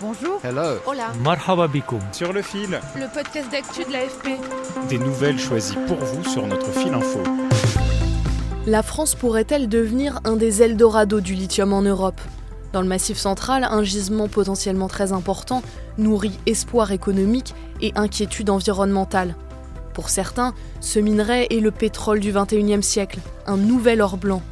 Bonjour. Hello. Hola. Marhaba bikoum. Sur le fil, Le podcast d'actu de l'AFP. des nouvelles choisies pour vous sur notre fil info. La France pourrait-elle devenir un des Eldorado du lithium en Europe? Dans le Massif central, un gisement potentiellement très important nourrit espoir économique et inquiétude environnementale. Pour certains, ce minerai est le pétrole du 21e siècle, un nouvel or blanc,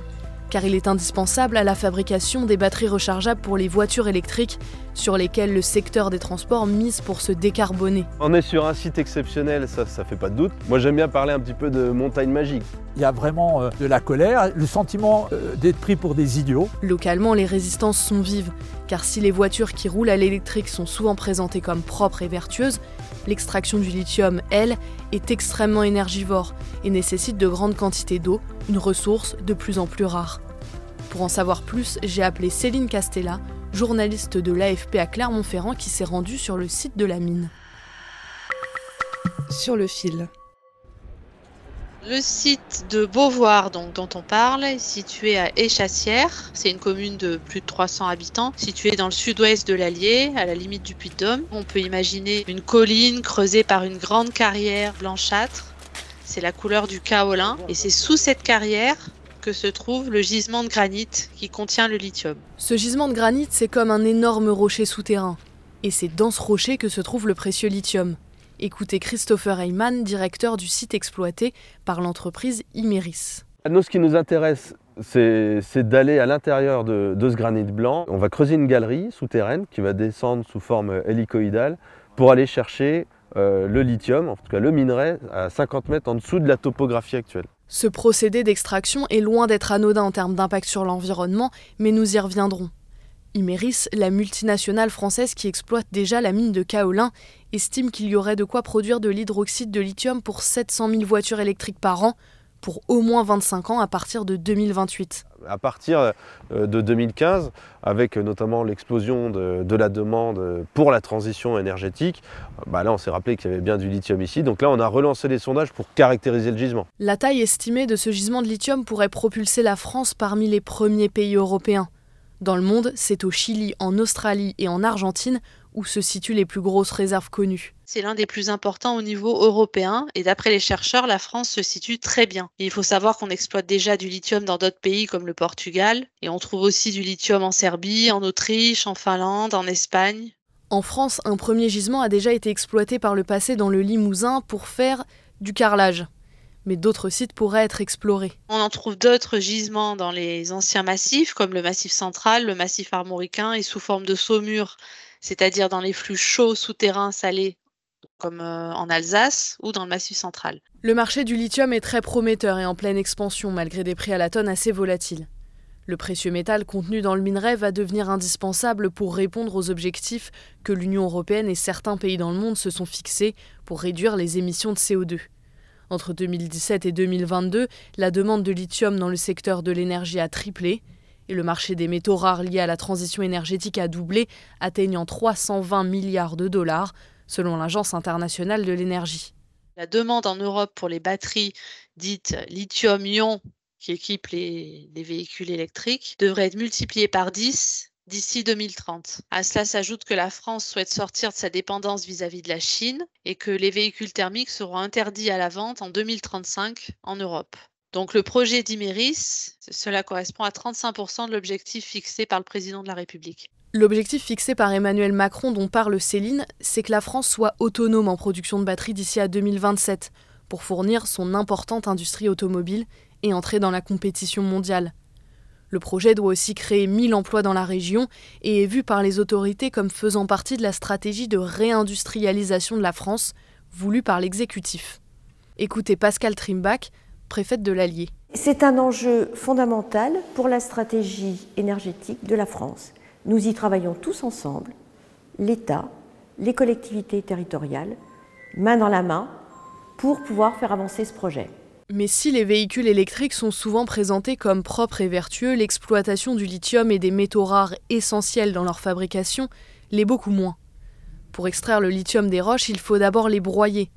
car il est indispensable à la fabrication des batteries rechargeables pour les voitures électriques, sur lesquelles le secteur des transports mise pour se décarboner. On est sur un site exceptionnel, ça, ça fait pas de doute. Moi, j'aime bien parler un petit peu de montagne magique. Il y a vraiment euh, de la colère, le sentiment euh, d'être pris pour des idiots. Localement, les résistances sont vives, car si les voitures qui roulent à l'électrique sont souvent présentées comme propres et vertueuses, l'extraction du lithium, elle, est extrêmement énergivore et nécessite de grandes quantités d'eau, une ressource de plus en plus rare. Pour en savoir plus, j'ai appelé Céline Castella, journaliste de l'AFP à Clermont-Ferrand qui s'est rendue sur le site de la mine. Sur le fil. Le site de Beauvoir donc, dont on parle est situé à Échassières. C'est une commune de plus de 300 habitants, située dans le sud-ouest de l'Allier, à la limite du Puy-de-Dôme. On peut imaginer une colline creusée par une grande carrière blanchâtre. C'est la couleur du kaolin et c'est sous cette carrière que se trouve le gisement de granit qui contient le lithium. Ce gisement de granit, c'est comme un énorme rocher souterrain. Et c'est dans ce rocher que se trouve le précieux lithium. Écoutez Christopher Heyman, directeur du site exploité par l'entreprise Imeris. Nous, ce qui nous intéresse, c'est c'est d'aller à l'intérieur de, de ce granit blanc. On va creuser une galerie souterraine qui va descendre sous forme hélicoïdale pour aller chercher euh, le lithium, en tout cas le minerai, à 50 mètres en dessous de la topographie actuelle. Ce procédé d'extraction est loin d'être anodin en termes d'impact sur l'environnement, mais nous y reviendrons. Imeris, la multinationale française qui exploite déjà la mine de kaolin, estime qu'il y aurait de quoi produire de l'hydroxyde de lithium pour 700 000 voitures électriques par an, pour au moins 25 ans à partir de 2028. À partir euh, de 2015, avec notamment l'explosion de, de la demande pour la transition énergétique, bah là on s'est rappelé qu'il y avait bien du lithium ici. Donc là on a relancé les sondages pour caractériser le gisement. La taille estimée de ce gisement de lithium pourrait propulser la France parmi les premiers pays européens. Dans le monde, c'est au Chili, en Australie et en Argentine où se situent les plus grosses réserves connues. C'est l'un des plus importants au niveau européen et d'après les chercheurs, la France se situe très bien. Et il faut savoir qu'on exploite déjà du lithium dans d'autres pays comme le Portugal et on trouve aussi du lithium en Serbie, en Autriche, en Finlande, en Espagne. En France, un premier gisement a déjà été exploité par le passé dans le Limousin pour faire du carrelage. Mais d'autres sites pourraient être explorés. On en trouve d'autres gisements dans les anciens massifs comme le massif central, le massif armoricain et sous forme de saumure, c'est-à-dire dans les flux chauds souterrains salés comme euh, en Alsace ou dans le massif central. Le marché du lithium est très prometteur et en pleine expansion malgré des prix à la tonne assez volatiles. Le précieux métal contenu dans le minerai va devenir indispensable pour répondre aux objectifs que l'Union européenne et certains pays dans le monde se sont fixés pour réduire les émissions de CO2. Entre 2017 et 2022, la demande de lithium dans le secteur de l'énergie a triplé et le marché des métaux rares liés à la transition énergétique a doublé, atteignant 320 milliards de dollars, selon l'Agence internationale de l'énergie. La demande en Europe pour les batteries dites lithium-ion qui équipent les, les véhicules électriques devrait être multipliée par 10 d'ici 2030. À cela s'ajoute que la France souhaite sortir de sa dépendance vis-à-vis de la Chine et que les véhicules thermiques seront interdits à la vente en 2035 en Europe. Donc le projet d'Imeris, cela correspond à 35% de l'objectif fixé par le président de la République. L'objectif fixé par Emmanuel Macron dont parle Céline, c'est que la France soit autonome en production de batteries d'ici à 2027 pour fournir son importante industrie automobile et entrer dans la compétition mondiale. Le projet doit aussi créer 1000 emplois dans la région et est vu par les autorités comme faisant partie de la stratégie de réindustrialisation de la France voulue par l'exécutif. Écoutez Pascal Trimbach, préfète de l'Allier. C'est un enjeu fondamental pour la stratégie énergétique de la France. Nous y travaillons tous ensemble, l'État, les collectivités territoriales, main dans la main, pour pouvoir faire avancer ce projet. Mais si les véhicules électriques sont souvent présentés comme propres et vertueux, l'exploitation du lithium et des métaux rares essentiels dans leur fabrication l'est beaucoup moins. Pour extraire le lithium des roches, il faut d'abord les broyer.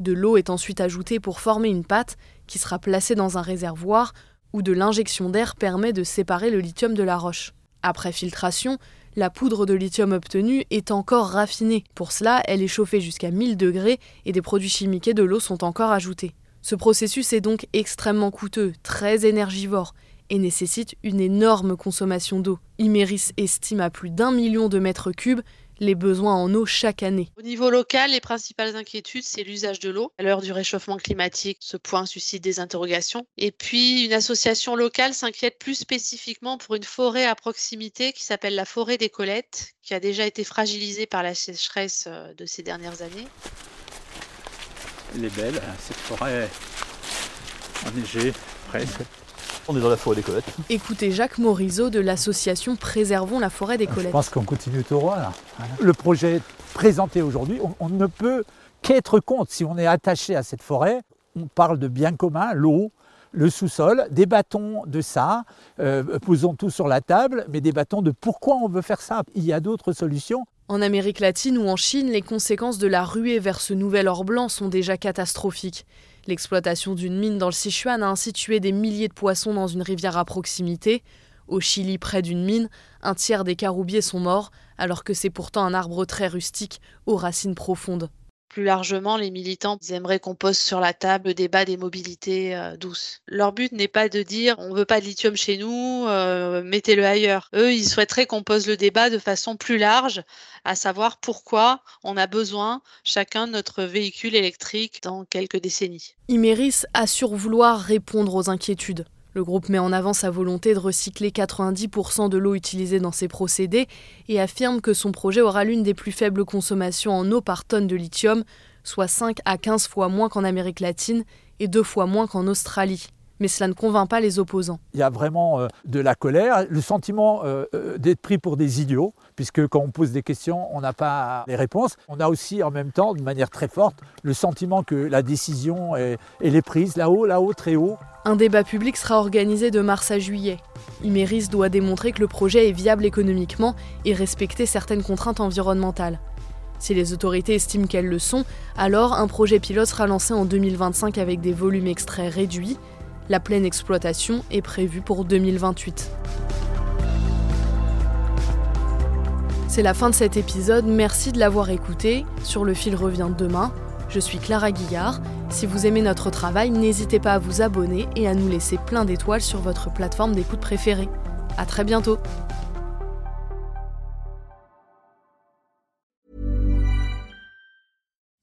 De l'eau est ensuite ajoutée pour former une pâte qui sera placée dans un réservoir où de l'injection d'air permet de séparer le lithium de la roche. Après filtration, la poudre de lithium obtenue est encore raffinée. Pour cela, elle est chauffée jusqu'à 1000 degrés et des produits chimiques et de l'eau sont encore ajoutés. Ce processus est donc extrêmement coûteux, très énergivore et nécessite une énorme consommation d'eau. Imeris estime à plus d'un million de mètres cubes les besoins en eau chaque année. Au niveau local, les principales inquiétudes, c'est l'usage de l'eau. À l'heure du réchauffement climatique, ce point suscite des interrogations. Et puis, une association locale s'inquiète plus spécifiquement pour une forêt à proximité qui s'appelle la forêt des Colettes, qui a déjà été fragilisée par la sécheresse euh, de ces dernières années. Elle est belle, cette forêt enneigée, presque. On est dans la forêt des Colettes. Écoutez Jacques Morisot de l'association Préservons la forêt des Colettes. Je pense qu'on continue tout droit là. Le projet présenté aujourd'hui, on, ne peut qu'être contre si on est attaché à cette forêt. On parle de bien commun, l'eau, le sous-sol, débattons de ça, euh, posons tout sur la table, mais débattons de pourquoi on veut faire ça. Il y a d'autres solutions. En Amérique latine ou en Chine, les conséquences de la ruée vers ce nouvel or blanc sont déjà catastrophiques. L'exploitation d'une mine dans le Sichuan a ainsi tué des milliers de poissons dans une rivière à proximité. Au Chili, près d'une mine, un tiers des caroubiers sont morts, alors que c'est pourtant un arbre très rustique, aux racines profondes. Plus largement, les militants aimeraient qu'on pose sur la table le débat des mobilités euh, douces. Leur but n'est pas de dire on veut pas de lithium chez nous, euh, mettez-le ailleurs. Eux, ils souhaiteraient qu'on pose le débat de façon plus large, à savoir pourquoi on a besoin chacun de notre véhicule électrique dans quelques décennies. Imeris assure vouloir répondre aux inquiétudes. Le groupe met en avant sa volonté de recycler 90% de l'eau utilisée dans ses procédés et affirme que son projet aura l'une des plus faibles consommations en eau par tonne de lithium, soit 5 à 15 fois moins qu'en Amérique latine et deux fois moins qu'en Australie mais cela ne convainc pas les opposants. Il y a vraiment euh, de la colère, le sentiment euh, euh, d'être pris pour des idiots, puisque quand on pose des questions, on n'a pas les réponses. On a aussi en même temps, de manière très forte, le sentiment que la décision est, elle est prise là-haut, là-haut, très haut. Un débat public sera organisé de mars à juillet. Imeris doit démontrer que le projet est viable économiquement et respecter certaines contraintes environnementales. Si les autorités estiment qu'elles le sont, alors un projet pilote sera lancé en 2025 avec des volumes extraits réduits la pleine exploitation est prévue pour 2028. C'est la fin de cet épisode, merci de l'avoir écouté. Sur le fil revient demain. Je suis Clara Guillard. Si vous aimez notre travail, n'hésitez pas à vous abonner et à nous laisser plein d'étoiles sur votre plateforme d'écoute préférée. A très bientôt